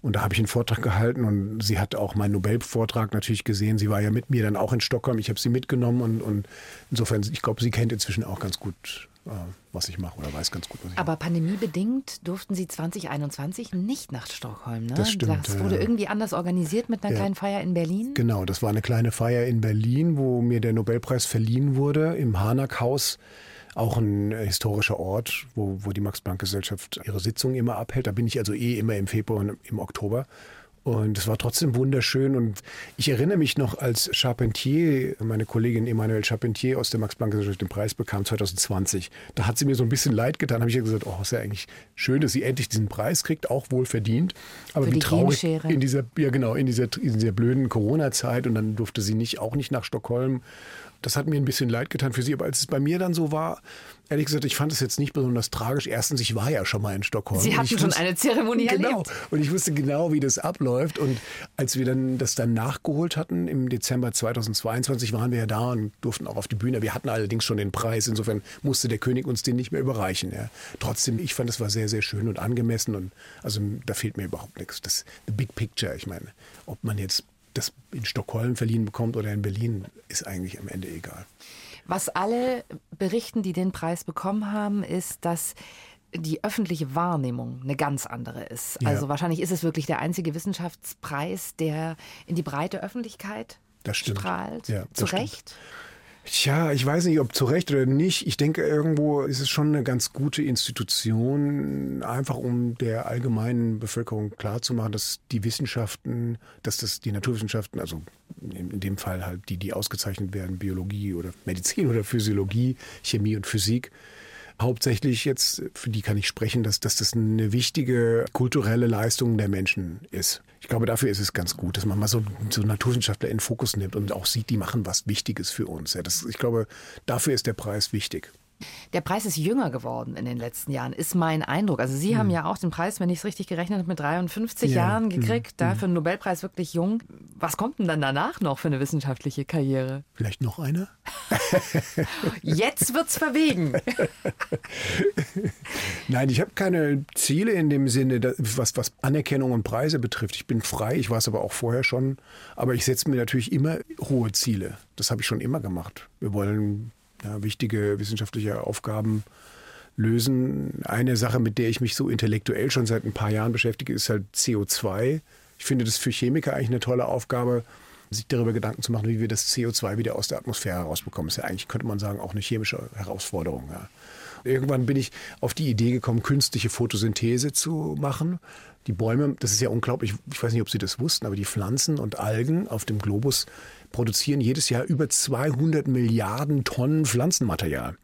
Und da habe ich einen Vortrag gehalten und sie hat auch meinen Nobelvortrag natürlich gesehen. Sie war ja mit mir dann auch in Stockholm. Ich habe sie mitgenommen und, und insofern, ich glaube, sie kennt inzwischen auch ganz gut, äh, was ich mache oder weiß ganz gut, was ich mache. Aber pandemiebedingt durften Sie 2021 nicht nach Stockholm, ne? Das stimmt, Das wurde ja. irgendwie anders organisiert mit einer Ja. kleinen Feier in Berlin. Genau, das war eine kleine Feier in Berlin, wo mir der Nobelpreis verliehen wurde, im Harnack-Haus. Auch ein äh, historischer Ort, wo, wo die Max-Planck-Gesellschaft ihre Sitzungen immer abhält. Da bin ich also eh immer im Februar und im Oktober. Und es war trotzdem wunderschön. Und ich erinnere mich noch, als Charpentier, meine Kollegin Emmanuelle Charpentier aus der Max-Planck-Gesellschaft den Preis bekam, 2020. Da hat sie mir so ein bisschen leid getan. Da habe ich ja gesagt, oh, ist ja eigentlich schön, dass sie endlich diesen Preis kriegt, auch wohl verdient. Aber Für wie traurig Genschere. in dieser, ja genau, in dieser, in dieser blöden Corona-Zeit. Und dann durfte sie nicht, auch nicht nach Stockholm. Das hat mir ein bisschen leid getan für sie. Aber als es bei mir dann so war, ehrlich gesagt, ich fand es jetzt nicht besonders tragisch. Erstens, ich war ja schon mal in Stockholm. Sie hatten schon eine Zeremonie genau, erlebt. Und ich wusste genau, wie das abläuft. Und als wir dann das dann nachgeholt hatten, im Dezember 2022 waren wir ja da und durften auch auf die Bühne. Wir hatten allerdings schon den Preis. Insofern musste der König uns den nicht mehr überreichen. Ja. Trotzdem, ich fand, es war sehr, sehr schön und angemessen. Und also da fehlt mir überhaupt nichts. Das the big picture, ich meine, ob man jetzt das in Stockholm verliehen bekommt oder in Berlin, ist eigentlich am Ende egal. Was alle berichten, die den Preis bekommen haben, ist, dass die öffentliche Wahrnehmung eine ganz andere ist. Ja. Also wahrscheinlich ist es wirklich der einzige Wissenschaftspreis, der in die breite Öffentlichkeit Das stimmt. strahlt. Ja, Zu stimmt. Tja, ich weiß nicht, ob zu Recht oder nicht. Ich denke, irgendwo ist es schon eine ganz gute Institution, einfach um der allgemeinen Bevölkerung klarzumachen, dass die Wissenschaften, dass das die Naturwissenschaften, also in dem Fall halt die, die ausgezeichnet werden, Biologie oder Medizin oder Physiologie, Chemie und Physik, hauptsächlich jetzt, für die kann ich sprechen, dass, dass das eine wichtige kulturelle Leistung der Menschen ist. Ich glaube, dafür ist es ganz gut, dass man mal so, so Naturwissenschaftler in Fokus nimmt und auch sieht, die machen was Wichtiges für uns. Ja, das, ich glaube, dafür ist der Preis wichtig. Der Preis ist jünger geworden in den letzten Jahren, ist mein Eindruck. Also Sie haben ja auch den Preis, wenn ich es richtig gerechnet habe, mit 53 Hm. Ja, Jahren gekriegt, da für den Nobelpreis wirklich jung. Was kommt denn dann danach noch für eine wissenschaftliche Karriere? Vielleicht noch einer? [LAUGHS] Jetzt wird's verwegen. [LAUGHS] Nein, ich habe keine Ziele in dem Sinne, was, was Anerkennung und Preise betrifft. Ich bin frei, ich war es aber auch vorher schon. Aber ich setze mir natürlich immer hohe Ziele. Das habe ich schon immer gemacht. Wir wollen ja, wichtige wissenschaftliche Aufgaben lösen. Eine Sache, mit der ich mich so intellektuell schon seit ein paar Jahren beschäftige, ist halt CO2. Ich finde das für Chemiker eigentlich eine tolle Aufgabe, sich darüber Gedanken zu machen, wie wir das CO2 wieder aus der Atmosphäre herausbekommen. Das ist ja eigentlich, könnte man sagen, auch eine chemische Herausforderung. Ja. Irgendwann bin ich auf die Idee gekommen, künstliche Photosynthese zu machen. Die Bäume, das ist ja unglaublich, ich weiß nicht, ob Sie das wussten, aber die Pflanzen und Algen auf dem Globus produzieren jedes Jahr über 200 Milliarden Tonnen Pflanzenmaterial.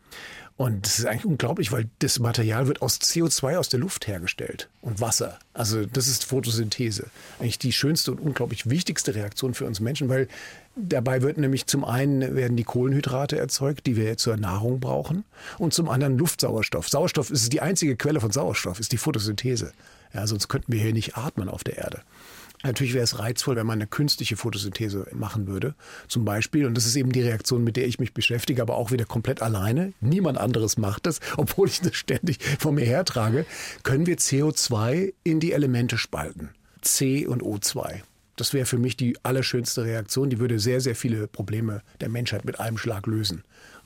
Und das ist eigentlich unglaublich, weil das Material wird aus CO2 aus der Luft hergestellt und Wasser. Also das ist Photosynthese. Eigentlich die schönste und unglaublich wichtigste Reaktion für uns Menschen, weil dabei wird nämlich zum einen werden die Kohlenhydrate erzeugt, die wir zur Nahrung brauchen, und zum anderen Luftsauerstoff. Sauerstoff ist die einzige Quelle von Sauerstoff, ist die Photosynthese. Ja, sonst könnten wir hier nicht atmen auf der Erde. Natürlich wäre es reizvoll, wenn man eine künstliche Photosynthese machen würde. Zum Beispiel, und das ist eben die Reaktion, mit der ich mich beschäftige, aber auch wieder komplett alleine. Niemand anderes macht das, [LAUGHS] obwohl ich das ständig vor mir hertrage. Können wir CO2 in die Elemente spalten? C und O2. Das wäre für mich die allerschönste Reaktion. Die würde sehr, sehr viele Probleme der Menschheit mit einem Schlag lösen.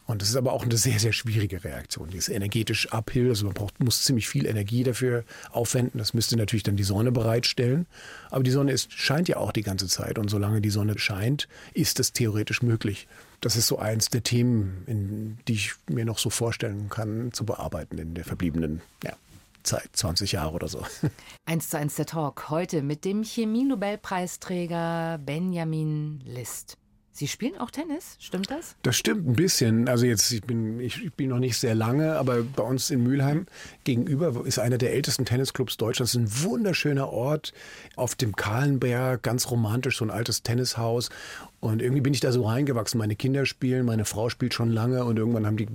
Und das ist aber auch eine sehr, sehr schwierige Reaktion. Die ist energetisch uphill, also man braucht, muss ziemlich viel Energie dafür aufwenden. Das müsste natürlich dann die Sonne bereitstellen. Aber die Sonne ist, scheint ja auch die ganze Zeit. Und solange die Sonne scheint, ist es theoretisch möglich. Das ist so eins der Themen, in, die ich mir noch so vorstellen kann, zu bearbeiten in der verbliebenen ja, Zeit, 20 Jahre oder so. [LAUGHS] Eins zu eins der Talk heute mit dem Chemie-Nobelpreisträger Benjamin List. Sie spielen auch Tennis, stimmt das? Das stimmt ein bisschen. Also jetzt, ich bin, ich bin noch nicht sehr lange, aber bei uns in Mülheim gegenüber ist einer der ältesten Tennisclubs Deutschlands. Ein wunderschöner Ort auf dem Kahlenberg, ganz romantisch, so ein altes Tennishaus. Und irgendwie bin ich da so reingewachsen. Meine Kinder spielen, meine Frau spielt schon lange und irgendwann haben die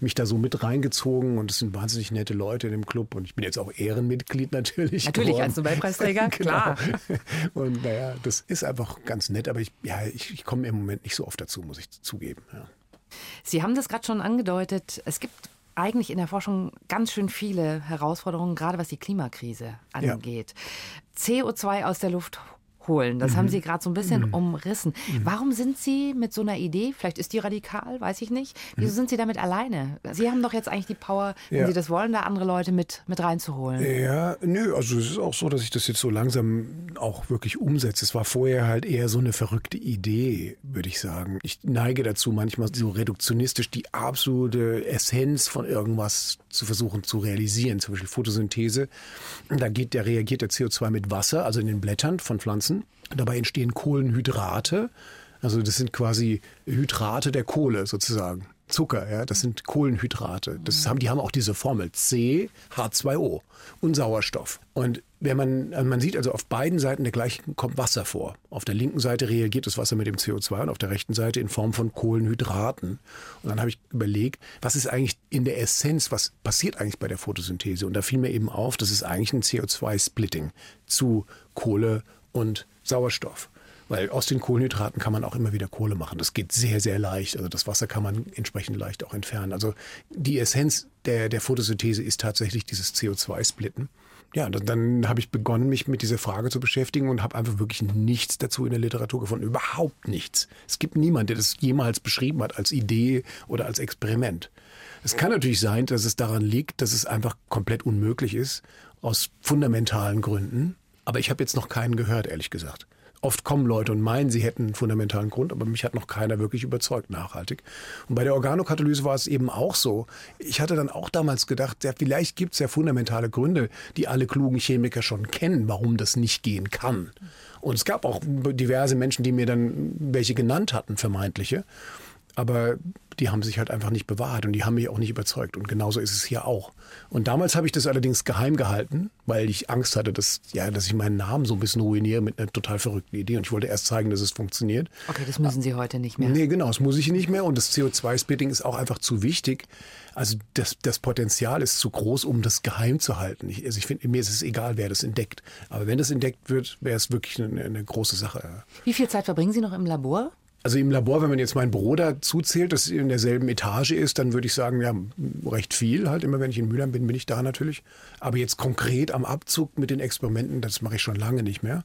mich da so mit reingezogen und es sind wahnsinnig nette Leute in dem Club und ich bin jetzt auch Ehrenmitglied natürlich. Natürlich, geworden. als Nobelpreisträger, [LAUGHS] klar. Und naja, das ist einfach ganz nett, aber ich, ja, ich, ich komme im Moment nicht so oft dazu, muss ich zugeben. Ja. Sie haben das gerade schon angedeutet. Es gibt eigentlich in der Forschung ganz schön viele Herausforderungen, gerade was die Klimakrise Ja. angeht. CO2 aus der Luft holen, das Mhm. haben Sie gerade so ein bisschen umrissen. Warum sind Sie mit so einer Idee, vielleicht ist die radikal, weiß ich nicht, wieso sind Sie damit alleine? Sie haben doch jetzt eigentlich die Power, wenn Mhm. Ja. Sie das wollen, da andere Leute mit, mit reinzuholen. Ja, nö, also es ist auch so, dass ich das jetzt so langsam auch wirklich umsetze. Es war vorher halt eher so eine verrückte Idee, würde ich sagen. Ich neige dazu, manchmal so reduktionistisch die absolute Essenz von irgendwas zu versuchen zu realisieren, zum Beispiel Photosynthese. Da geht, da reagiert der CO2 mit Wasser, also in den Blättern von Pflanzen. Dabei entstehen Kohlenhydrate. Also das sind quasi Hydrate der Kohle sozusagen. Zucker, ja, das sind Kohlenhydrate. Das haben, die haben auch diese Formel C, H2O und Sauerstoff. Und wenn man, äh, man sieht also auf beiden Seiten der gleichen kommt Wasser vor. Auf der linken Seite reagiert das Wasser mit dem CO2 und auf der rechten Seite in Form von Kohlenhydraten. Und dann habe ich überlegt, was ist eigentlich in der Essenz, was passiert eigentlich bei der Photosynthese? Und da fiel mir eben auf, das ist eigentlich ein CO2-Splitting zu Kohle und Sauerstoff. Weil aus den Kohlenhydraten kann man auch immer wieder Kohle machen. Das geht sehr, sehr leicht. Also das Wasser kann man entsprechend leicht auch entfernen. Also die Essenz der, der Photosynthese ist tatsächlich dieses CO2-Splitten. Ja, dann, dann habe ich begonnen, mich mit dieser Frage zu beschäftigen und habe einfach wirklich nichts dazu in der Literatur gefunden. Überhaupt nichts. Es gibt niemanden, der das jemals beschrieben hat als Idee oder als Experiment. Es kann natürlich sein, dass es daran liegt, dass es einfach komplett unmöglich ist, aus fundamentalen Gründen. Aber ich habe jetzt noch keinen gehört, ehrlich gesagt. Oft kommen Leute und meinen, sie hätten einen fundamentalen Grund, aber mich hat noch keiner wirklich überzeugt nachhaltig. Und bei der Organokatalyse war es eben auch so. Ich hatte dann auch damals gedacht, ja, vielleicht gibt es ja fundamentale Gründe, die alle klugen Chemiker schon kennen, warum das nicht gehen kann. Und es gab auch diverse Menschen, die mir dann welche genannt hatten, vermeintliche. Aber die haben sich halt einfach nicht bewahrt und die haben mich auch nicht überzeugt. Und genauso ist es hier auch. Und damals habe ich das allerdings geheim gehalten, weil ich Angst hatte, dass, ja, dass ich meinen Namen so ein bisschen ruiniere mit einer total verrückten Idee. Und ich wollte erst zeigen, dass es funktioniert. Okay, das müssen Sie heute nicht mehr. Nee, genau, das muss ich nicht mehr. Und das CO2-Splitting ist auch einfach zu wichtig. Also das, das Potenzial ist zu groß, um das geheim zu halten. Ich, also ich finde, mir ist es egal, wer das entdeckt. Aber wenn das entdeckt wird, wäre es wirklich eine, eine große Sache. Wie viel Zeit verbringen Sie noch im Labor? Also im Labor, wenn man jetzt mein Büro dazu zählt, das in derselben Etage ist, dann würde ich sagen, ja, recht viel. Halt immer, wenn ich in Mülheim bin, bin ich da natürlich. Aber jetzt konkret am Abzug mit den Experimenten, das mache ich schon lange nicht mehr.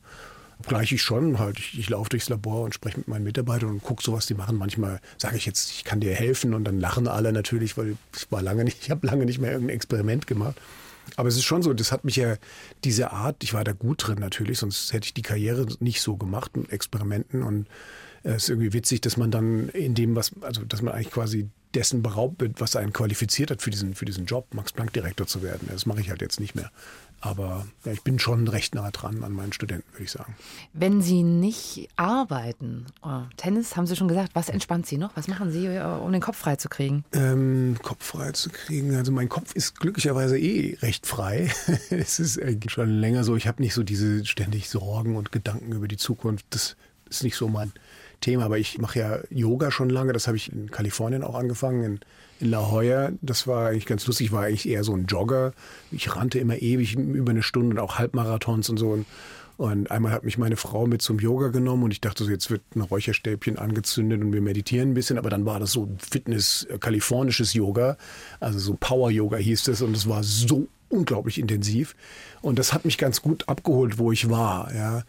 Gleich ich schon halt. Ich, ich laufe durchs Labor und spreche mit meinen Mitarbeitern und gucke so, was die machen. Manchmal sage ich jetzt, ich kann dir helfen und dann lachen alle natürlich, weil ich war lange nicht, [LAUGHS] ich habe lange nicht mehr irgendein Experiment gemacht. Aber es ist schon so, das hat mich ja diese Art, ich war da gut drin natürlich, sonst hätte ich die Karriere nicht so gemacht mit Experimenten und es ist irgendwie witzig, dass man dann in dem, was, also dass man eigentlich quasi dessen beraubt wird, was einen qualifiziert hat für diesen, für diesen Job, Max-Planck-Direktor zu werden. Das mache ich halt jetzt nicht mehr. Aber ja, ich bin schon recht nah dran an meinen Studenten, würde ich sagen. Wenn Sie nicht arbeiten, oh, Tennis haben Sie schon gesagt, was entspannt Sie noch? Was machen Sie, äh, um den Kopf frei zu kriegen? Ähm, Kopf frei zu kriegen. Also mein Kopf ist glücklicherweise eh recht frei. [LAUGHS] es ist eigentlich schon länger so. Ich habe nicht so diese ständig Sorgen und Gedanken über die Zukunft. Das ist nicht so mein Thema, aber ich mache ja Yoga schon lange. Das habe ich in Kalifornien auch angefangen, in, in La Jolla. Das war eigentlich ganz lustig. Ich war eigentlich eher so ein Jogger. Ich rannte immer ewig über eine Stunde und auch Halbmarathons und so. Und, und einmal hat mich meine Frau mit zum Yoga genommen und ich dachte so, jetzt wird ein Räucherstäbchen angezündet und wir meditieren ein bisschen. Aber dann war das so Fitness, äh, kalifornisches Yoga, also so Power Yoga hieß es und es war so unglaublich intensiv. Und das hat mich ganz gut abgeholt, wo ich war. Ja.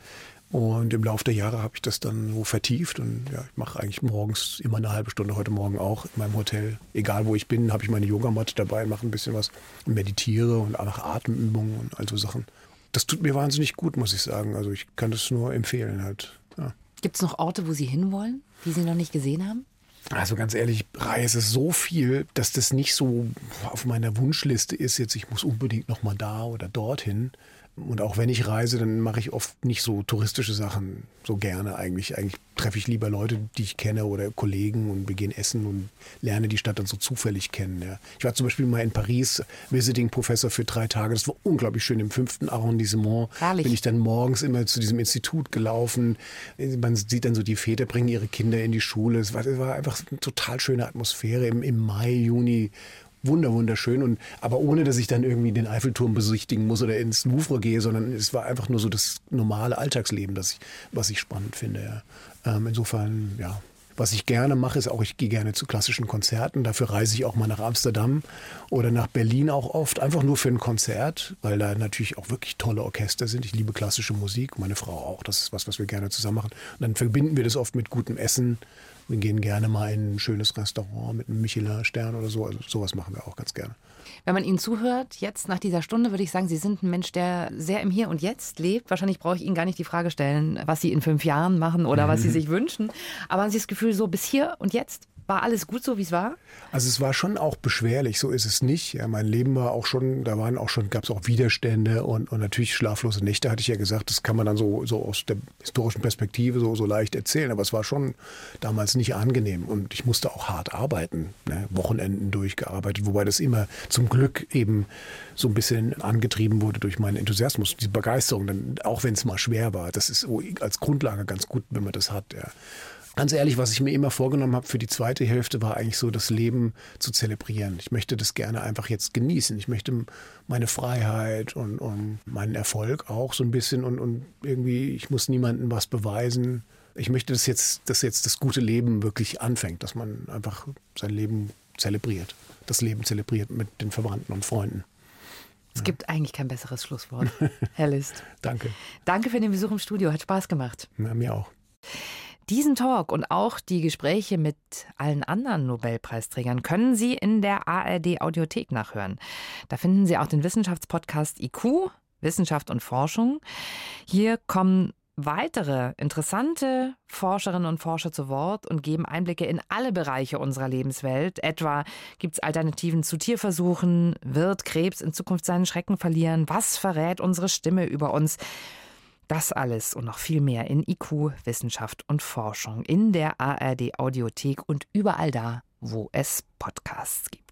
Und im Laufe der Jahre habe ich das dann so vertieft und ja, ich mache eigentlich morgens immer eine halbe Stunde, heute Morgen auch in meinem Hotel. Egal wo ich bin, habe ich meine Yogamatte dabei, mache ein bisschen was, meditiere und auch Atemübungen und all so Sachen. Das tut mir wahnsinnig gut, muss ich sagen. Also ich kann das nur empfehlen halt. Ja. Gibt es noch Orte, wo Sie hinwollen, die Sie noch nicht gesehen haben? Also ganz ehrlich, ich reise so viel, dass das nicht so auf meiner Wunschliste ist. Jetzt, ich muss unbedingt noch mal da oder dorthin. Und auch wenn ich reise, dann mache ich oft nicht so touristische Sachen so gerne eigentlich. Eigentlich treffe ich lieber Leute, die ich kenne oder Kollegen und wir gehen essen und lerne die Stadt dann so zufällig kennen. Ja. Ich war zum Beispiel mal in Paris, Visiting Professor für drei Tage. Das war unglaublich schön. Im fünften Arrondissement Herrlich. bin ich dann morgens immer zu diesem Institut gelaufen. Man sieht dann so, die Väter bringen ihre Kinder in die Schule. Es war, es war einfach eine total schöne Atmosphäre im, im Mai, Juni wunder wunderschön und aber ohne dass ich dann irgendwie den Eiffelturm besichtigen muss oder ins Louvre gehe, sondern es war einfach nur so das normale Alltagsleben, das ich, was ich spannend finde. Ja. Ähm, insofern, ja. Was ich gerne mache, ist auch, ich gehe gerne zu klassischen Konzerten. Dafür reise ich auch mal nach Amsterdam oder nach Berlin auch oft, einfach nur für ein Konzert, weil da natürlich auch wirklich tolle Orchester sind. Ich liebe klassische Musik, meine Frau auch. Das ist was, was wir gerne zusammen machen. Und dann verbinden wir das oft mit gutem Essen, wir gehen gerne mal in ein schönes Restaurant mit einem Michelin-Stern oder so. Also sowas machen wir auch ganz gerne. Wenn man Ihnen zuhört, jetzt nach dieser Stunde, würde ich sagen, Sie sind ein Mensch, der sehr im Hier und Jetzt lebt. Wahrscheinlich brauche ich Ihnen gar nicht die Frage stellen, was Sie in fünf Jahren machen oder was Sie [LAUGHS] sich wünschen. Aber haben Sie das Gefühl, so bis hier und jetzt war alles gut so, wie es war? Also es war schon auch beschwerlich, so ist es nicht. Ja, mein Leben war auch schon, da waren auch schon, gab es auch Widerstände und, und natürlich schlaflose Nächte, hatte ich ja gesagt. Das kann man dann so, so aus der historischen Perspektive so, so leicht erzählen. Aber es war schon damals nicht angenehm und ich musste auch hart arbeiten, ne? Wochenenden durchgearbeitet, wobei das immer zum Glück eben so ein bisschen angetrieben wurde durch meinen Enthusiasmus, die Begeisterung, dann, auch wenn es mal schwer war. Das ist als Grundlage ganz gut, wenn man das hat. Ja. Ganz ehrlich, was ich mir immer vorgenommen habe für die zweite Hälfte, war eigentlich so, das Leben zu zelebrieren. Ich möchte das gerne einfach jetzt genießen. Ich möchte meine Freiheit und, und meinen Erfolg auch so ein bisschen und, und irgendwie, ich muss niemandem was beweisen. Ich möchte, dass jetzt, dass jetzt das gute Leben wirklich anfängt, dass man einfach sein Leben zelebriert. Das Leben zelebriert mit den Verwandten und Freunden. Es gibt eigentlich kein besseres Schlusswort, [LAUGHS] Herr List. Danke. Danke für den Besuch im Studio, hat Spaß gemacht. Na, mir auch. Diesen Talk und auch die Gespräche mit allen anderen Nobelpreisträgern können Sie in der ARD Audiothek nachhören. Da finden Sie auch den Wissenschaftspodcast IQ, Wissenschaft und Forschung. Hier kommen weitere interessante Forscherinnen und Forscher zu Wort und geben Einblicke in alle Bereiche unserer Lebenswelt. Etwa gibt es Alternativen zu Tierversuchen? Wird Krebs in Zukunft seinen Schrecken verlieren? Was verrät unsere Stimme über uns? Das alles und noch viel mehr in IQ, Wissenschaft und Forschung in der ARD Audiothek und überall da, wo es Podcasts gibt.